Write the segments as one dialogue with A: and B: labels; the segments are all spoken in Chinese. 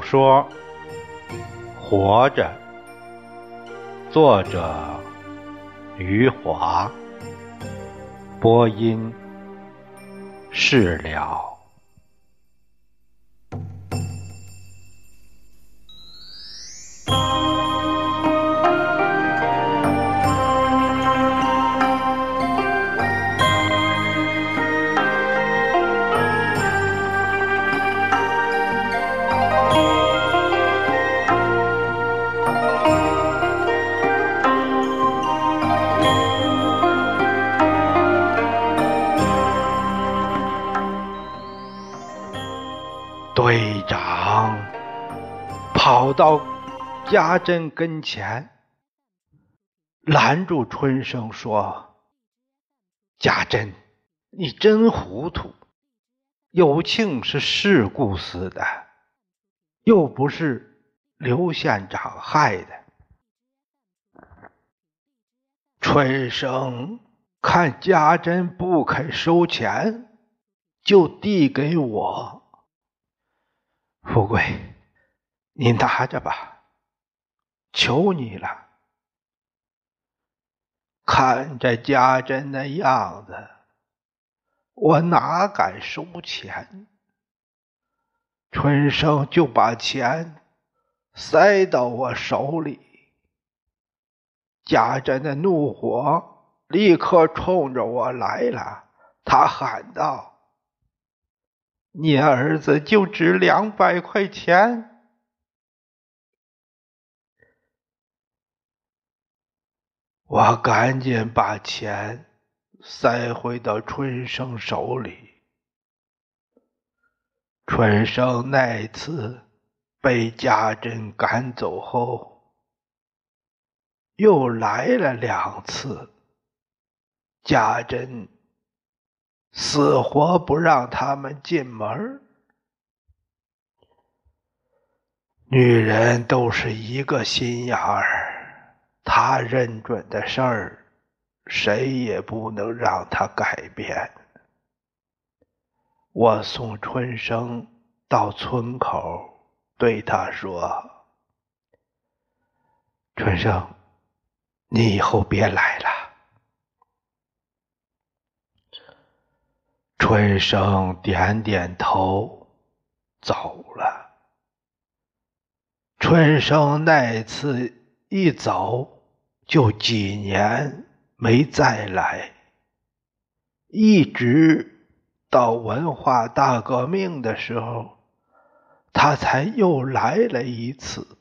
A: 说《活着》，作者余华，播音释了。家珍跟前，拦住春生说：“家珍，你真糊涂！有庆是事故死的，又不是刘县长害的。”春生看家珍不肯收钱，就递给我。富贵，你拿着吧，求你了。看着家珍的样子，我哪敢收钱？春生就把钱塞到我手里，家珍的怒火立刻冲着我来了，他喊道。你儿子就值两百块钱，我赶紧把钱塞回到春生手里。春生那次被家珍赶走后，又来了两次，家珍。死活不让他们进门女人都是一个心眼儿，他认准的事儿，谁也不能让他改变。我送春生到村口，对他说：“春生，你以后别来了。”春生点点头，走了。春生那次一走，就几年没再来，一直到文化大革命的时候，他才又来了一次。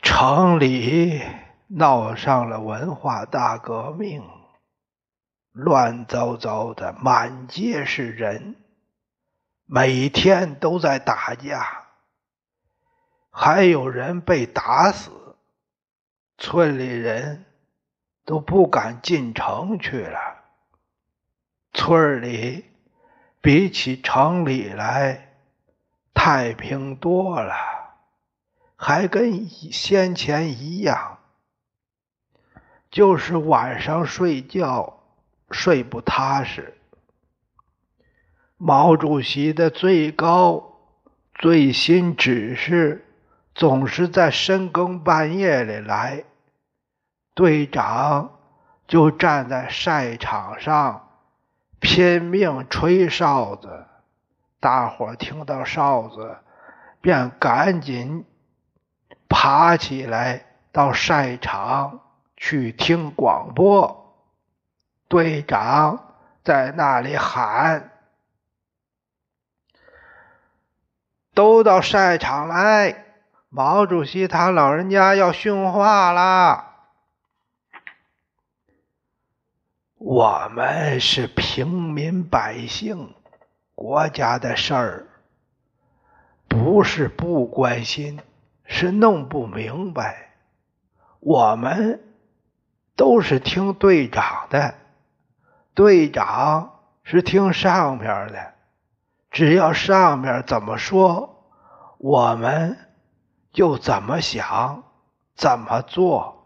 A: 城里闹上了文化大革命。乱糟糟的，满街是人，每天都在打架，还有人被打死，村里人都不敢进城去了。村里比起城里来太平多了，还跟先前一样，就是晚上睡觉。睡不踏实。毛主席的最高最新指示总是在深更半夜里来，队长就站在赛场上拼命吹哨子，大伙听到哨子便赶紧爬起来到赛场去听广播。队长在那里喊：“都到赛场来！毛主席他老人家要训话啦！”我们是平民百姓，国家的事儿不是不关心，是弄不明白。我们都是听队长的。队长是听上边的，只要上边怎么说，我们就怎么想，怎么做。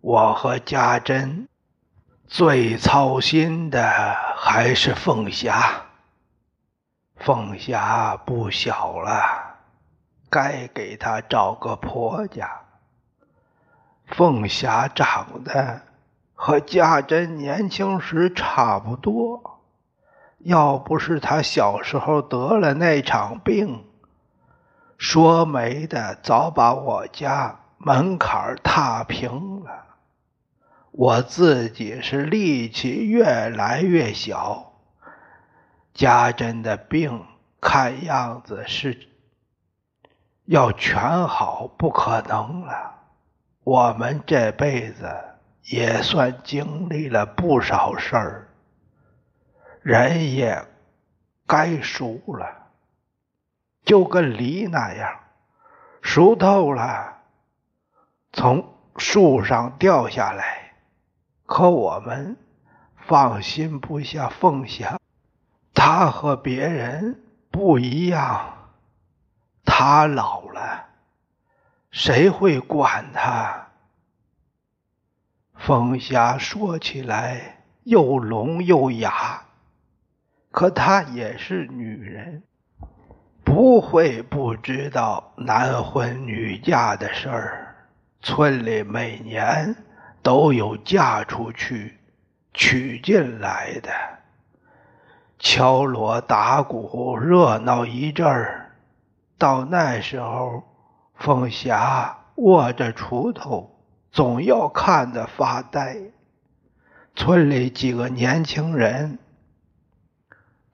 A: 我和家珍最操心的还是凤霞。凤霞不小了，该给她找个婆家。凤霞长得和家珍年轻时差不多，要不是她小时候得了那场病，说媒的早把我家门槛踏平了。我自己是力气越来越小，家珍的病看样子是要全好不可能了。我们这辈子也算经历了不少事儿，人也该熟了，就跟梨那样，熟透了，从树上掉下来。可我们放心不下凤霞，她和别人不一样，她老了，谁会管她？凤霞说起来又聋又哑，可她也是女人，不会不知道男婚女嫁的事儿。村里每年。都有嫁出去、娶进来的，敲锣打鼓，热闹一阵儿。到那时候，凤霞握着锄头，总要看得发呆。村里几个年轻人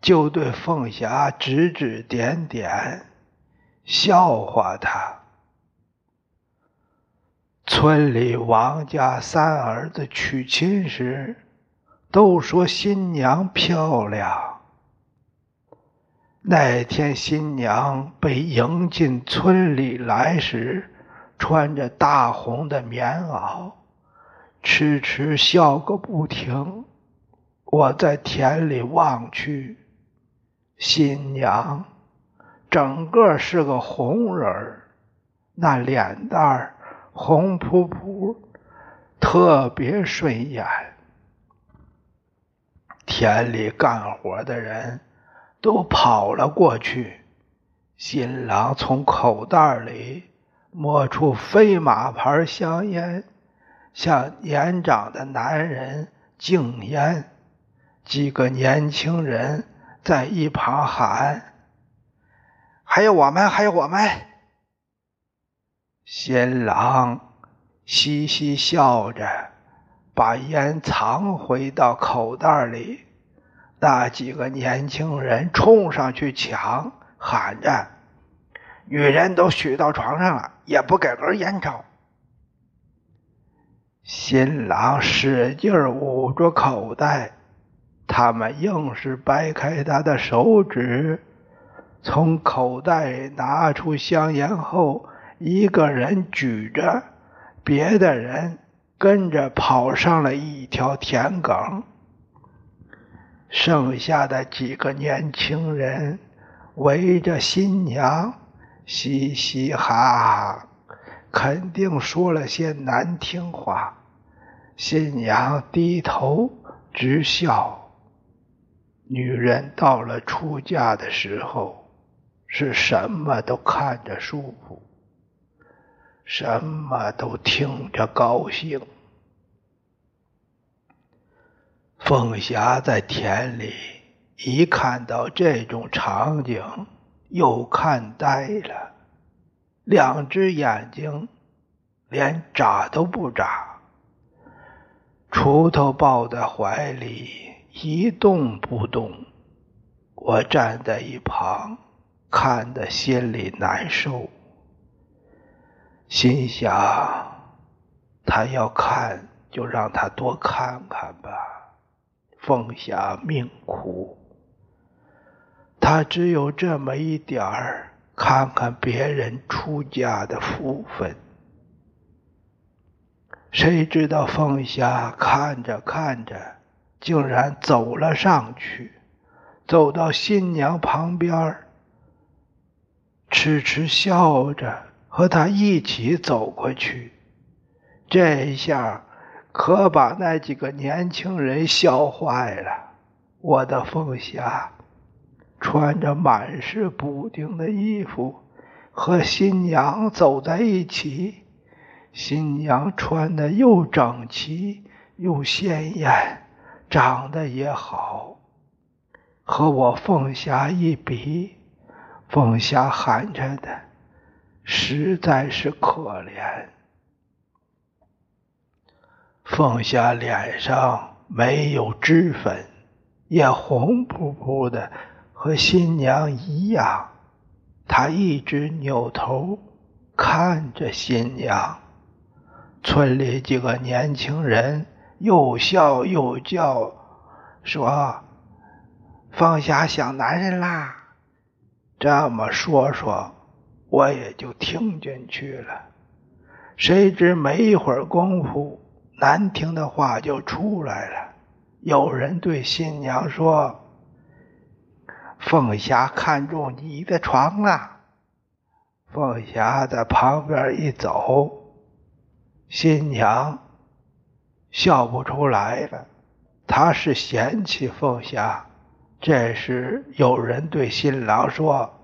A: 就对凤霞指指点点，笑话她。村里王家三儿子娶亲时，都说新娘漂亮。那天新娘被迎进村里来时，穿着大红的棉袄，痴痴笑个不停。我在田里望去，新娘整个是个红人儿，那脸蛋儿。红扑扑，特别顺眼。田里干活的人都跑了过去。新郎从口袋里摸出飞马牌香烟，向年长的男人敬烟。几个年轻人在一旁喊：“还有我们，还有我们。”新郎嘻嘻笑着，把烟藏回到口袋里。那几个年轻人冲上去抢，喊着：“女人都许到床上了，也不给根烟抽。”新郎使劲捂住口袋，他们硬是掰开他的手指，从口袋拿出香烟后。一个人举着，别的人跟着跑上了一条田埂。剩下的几个年轻人围着新娘，嘻嘻哈哈，肯定说了些难听话。新娘低头直笑。女人到了出嫁的时候，是什么都看着舒服。什么都听着高兴。凤霞在田里一看到这种场景，又看呆了，两只眼睛连眨都不眨，锄头抱在怀里一动不动。我站在一旁，看得心里难受。心想，他要看，就让他多看看吧。凤霞命苦，他只有这么一点儿看看别人出嫁的福分。谁知道凤霞看着看着，竟然走了上去，走到新娘旁边，痴痴笑着。和他一起走过去，这一下可把那几个年轻人笑坏了。我的凤霞，穿着满是补丁的衣服，和新娘走在一起。新娘穿的又整齐又鲜艳，长得也好，和我凤霞一比，凤霞寒碜的实在是可怜。凤霞脸上没有脂粉，也红扑扑的。和新娘一样，他一直扭头看着新娘。村里几个年轻人又笑又叫，说：“凤霞想男人啦。”这么说说，我也就听进去了。谁知没一会儿功夫，难听的话就出来了。有人对新娘说。凤霞看中你的床了。凤霞在旁边一走，新娘笑不出来了。她是嫌弃凤霞。这时有人对新郎说：“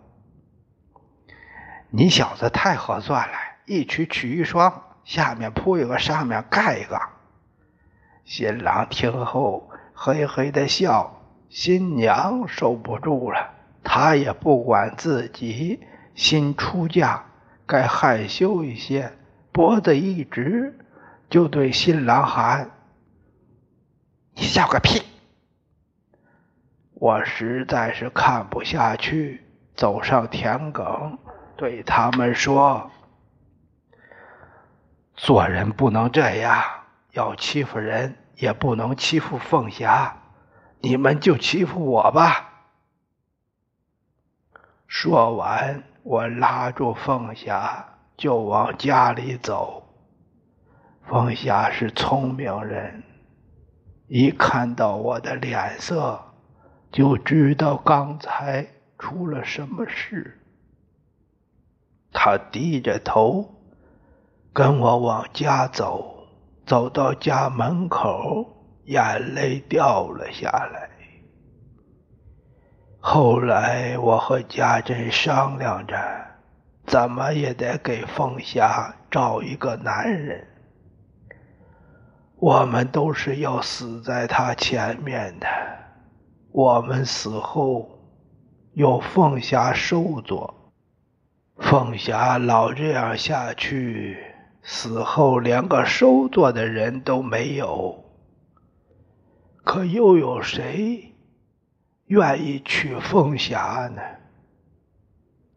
A: 你小子太合算了，一曲曲一双，下面铺一个，上面盖一个。”新郎听后嘿嘿的笑。新娘受不住了，她也不管自己新出嫁，该害羞一些，脖子一直就对新郎喊：“你笑个屁！”我实在是看不下去，走上田埂，对他们说：“做人不能这样，要欺负人也不能欺负凤霞。”你们就欺负我吧！说完，我拉住凤霞就往家里走。凤霞是聪明人，一看到我的脸色，就知道刚才出了什么事。她低着头跟我往家走，走到家门口。眼泪掉了下来。后来我和家珍商量着，怎么也得给凤霞找一个男人。我们都是要死在他前面的，我们死后有凤霞收作。凤霞老这样下去，死后连个收作的人都没有。可又有谁愿意娶凤霞呢？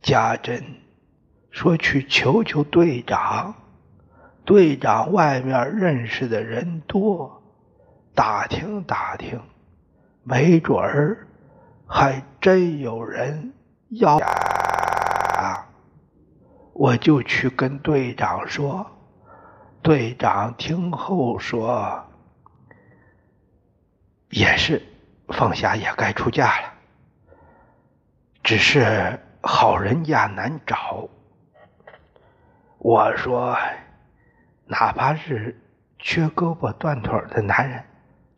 A: 家珍说去求求队长，队长外面认识的人多，打听打听，没准儿还真有人要。我就去跟队长说，队长听后说。也是，凤霞也该出嫁了。只是好人家难找。我说，哪怕是缺胳膊断腿的男人，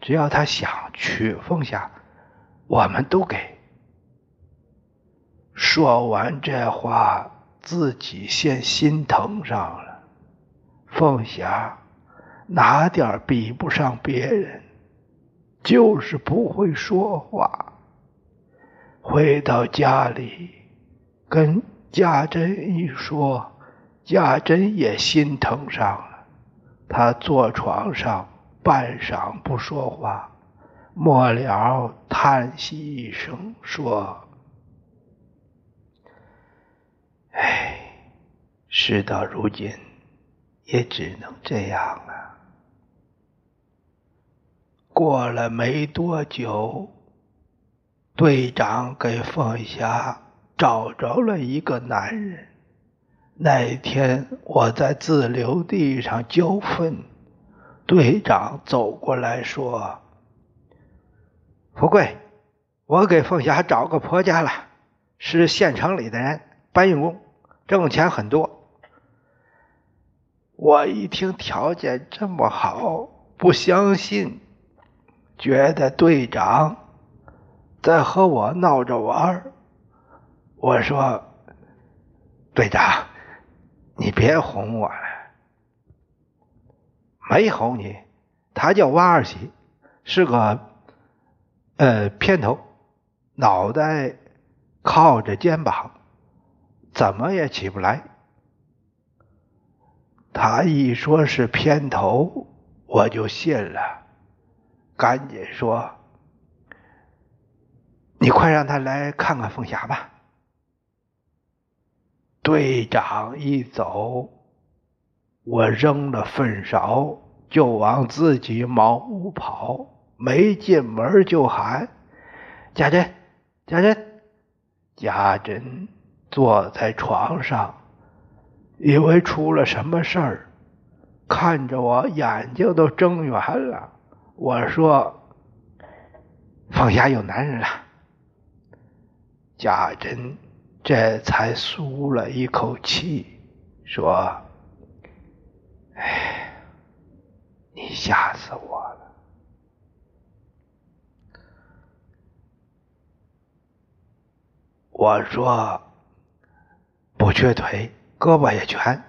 A: 只要他想娶凤霞，我们都给。说完这话，自己先心疼上了。凤霞哪点比不上别人？就是不会说话。回到家里，跟家珍一说，家珍也心疼上了。他坐床上半晌不说话，末了叹息一声说：“唉，事到如今，也只能这样了。”过了没多久，队长给凤霞找着了一个男人。那一天我在自留地上浇粪，队长走过来说：“富贵，我给凤霞找个婆家了，是县城里的人，搬运工，挣钱很多。”我一听条件这么好，不相信。觉得队长在和我闹着玩我说：“队长，你别哄我了，没哄你。他叫王二喜，是个呃偏头，脑袋靠着肩膀，怎么也起不来。他一说是偏头，我就信了，赶紧说：‘你快让他来看看凤霞吧。’”队长一走，我扔了粪勺就往自己茅屋跑。没进门就喊：“家珍，家珍！”家珍坐在床上，以为出了什么事儿，看着我眼睛都睁圆了。我说：“凤霞有男人了。”家珍。这才舒了一口气，说：“哎，你吓死我了！”我说：“不缺腿，胳膊也全，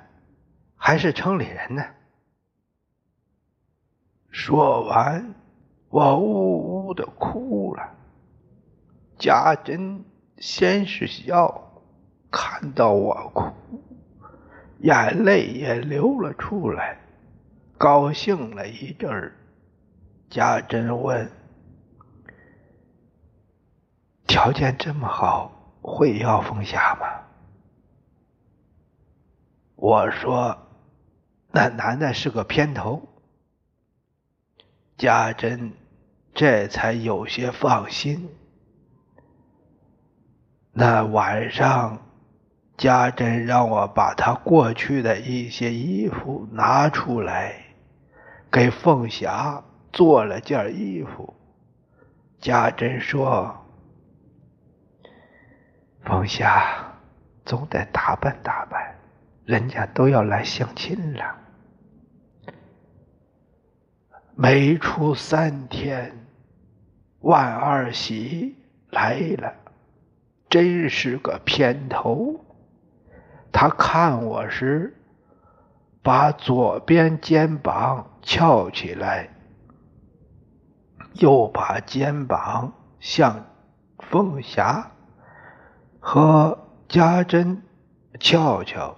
A: 还是城里人呢。”说完，我呜呜的哭了。家珍先是笑。看到我哭，眼泪也流了出来，高兴了一阵儿。家珍问：“条件这么好，会要凤霞吗？”我说：“那男的是个偏头。”家珍这才有些放心。那晚上。家珍让我把他过去的一些衣服拿出来，给凤霞做了件衣服。家珍说：“凤霞总得打扮打扮，人家都要来相亲了。”没出三天，万二喜来了，真是个偏头。他看我时，把左边肩膀翘起来，又把肩膀向凤霞和家珍翘翘。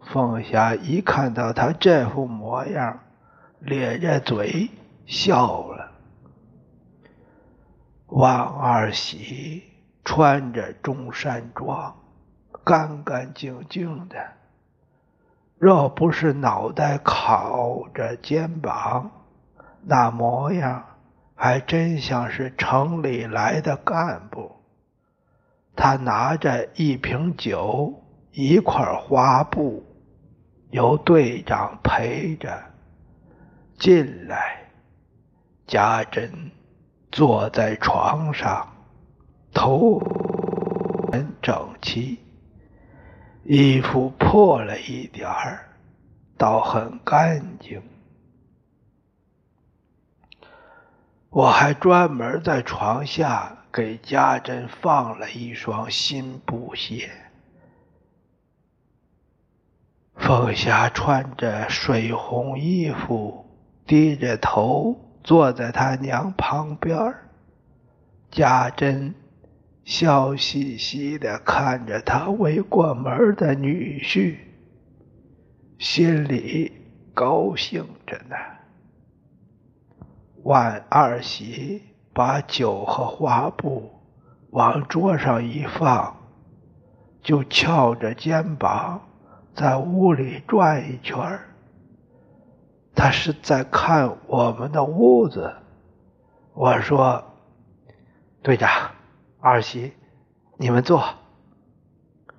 A: 凤霞一看到他这副模样，咧着嘴笑了。王二喜穿着中山装。干干净净的，若不是脑袋靠着肩膀，那模样还真像是城里来的干部。他拿着一瓶酒，一块花布，由队长陪着进来。家珍坐在床上，头很整齐。衣服破了一点儿，倒很干净。我还专门在床下给家珍放了一双新布鞋。凤霞穿着水红衣服，低着头坐在他娘旁边家珍。笑嘻嘻的看着他未过门的女婿，心里高兴着呢。万二喜把酒和花布往桌上一放，就翘着肩膀在屋里转一圈他是在看我们的屋子。我说：“队长。”二喜，你们坐。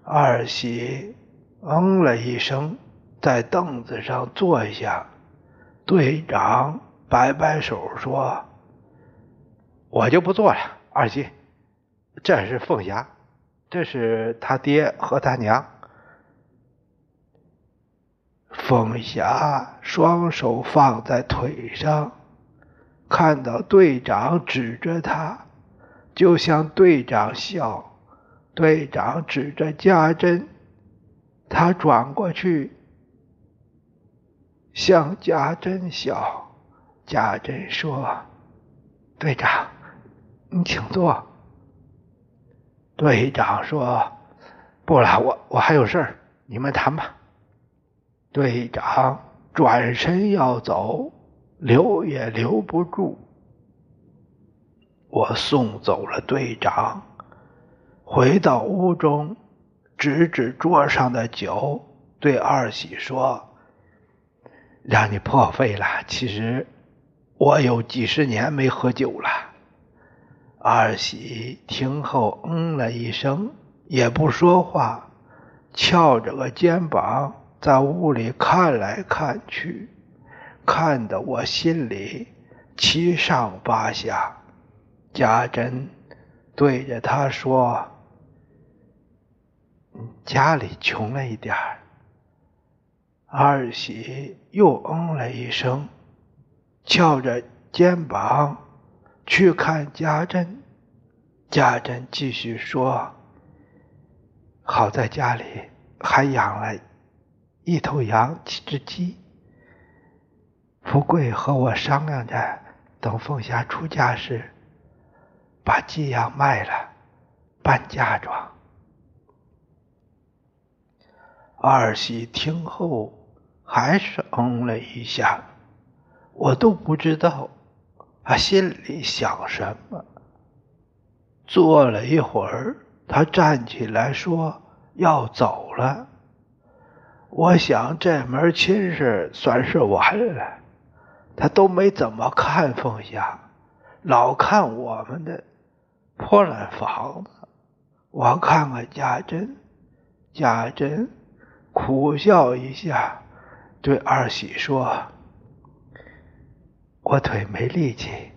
A: 二喜嗯了一声，在凳子上坐下。队长摆摆手说：“我就不坐了。”二喜，这是凤霞，这是他爹和他娘。凤霞双手放在腿上，看到队长指着他。就向队长笑，队长指着家珍，他转过去向家珍笑。家珍说：“队长，你请坐。”队长说：“不了，我我还有事儿，你们谈吧。”队长转身要走，留也留不住。我送走了队长。回到屋中，指指桌上的酒，对二喜说：“让你破费了。其实我有几十年没喝酒了。”二喜听后嗯了一声，也不说话，翘着个肩膀在屋里看来看去，看得我心里七上八下。家珍对着他说。家里穷了一点儿，二喜又嗯了一声，翘着肩膀去看家珍。家珍继续说：“好在家里还养了一头羊，几只鸡。富贵和我商量着，等凤霞出嫁时，把鸡羊卖了，办嫁妆。”二喜听后还是嗯了一下，我都不知道他心里想什么。坐了一会儿，他站起来说要走了。我想这门亲事算是完了。他都没怎么看凤霞，老看我们的破烂房子。我看看家珍，家珍。苦笑一下，对二喜说：“我腿没力气，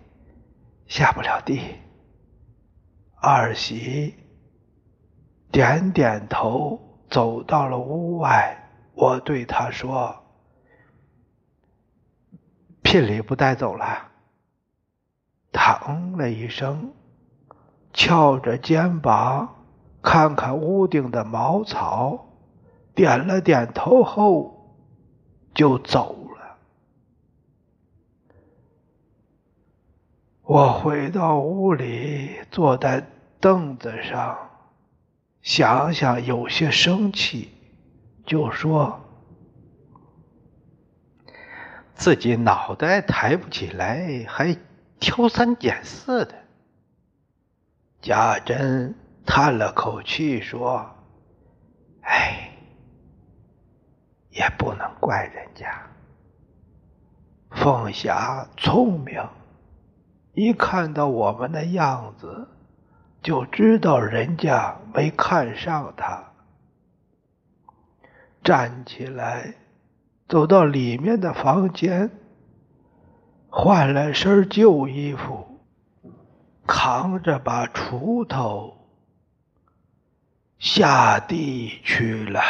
A: 下不了地。”二喜点点头，走到了屋外。我对他说：“聘礼不带走了。”他嗯了一声，翘着肩膀看看屋顶的茅草。点了点头后，就走了。我回到屋里，坐在凳子上，想想有些生气，就说：“自己脑袋抬不起来，还挑三拣四的。”贾珍叹了口气说：“哎。”也不能怪人家。凤霞聪明，一看到我们的样子，就知道人家没看上她。站起来，走到里面的房间，换了身旧衣服，扛着把锄头下地去了。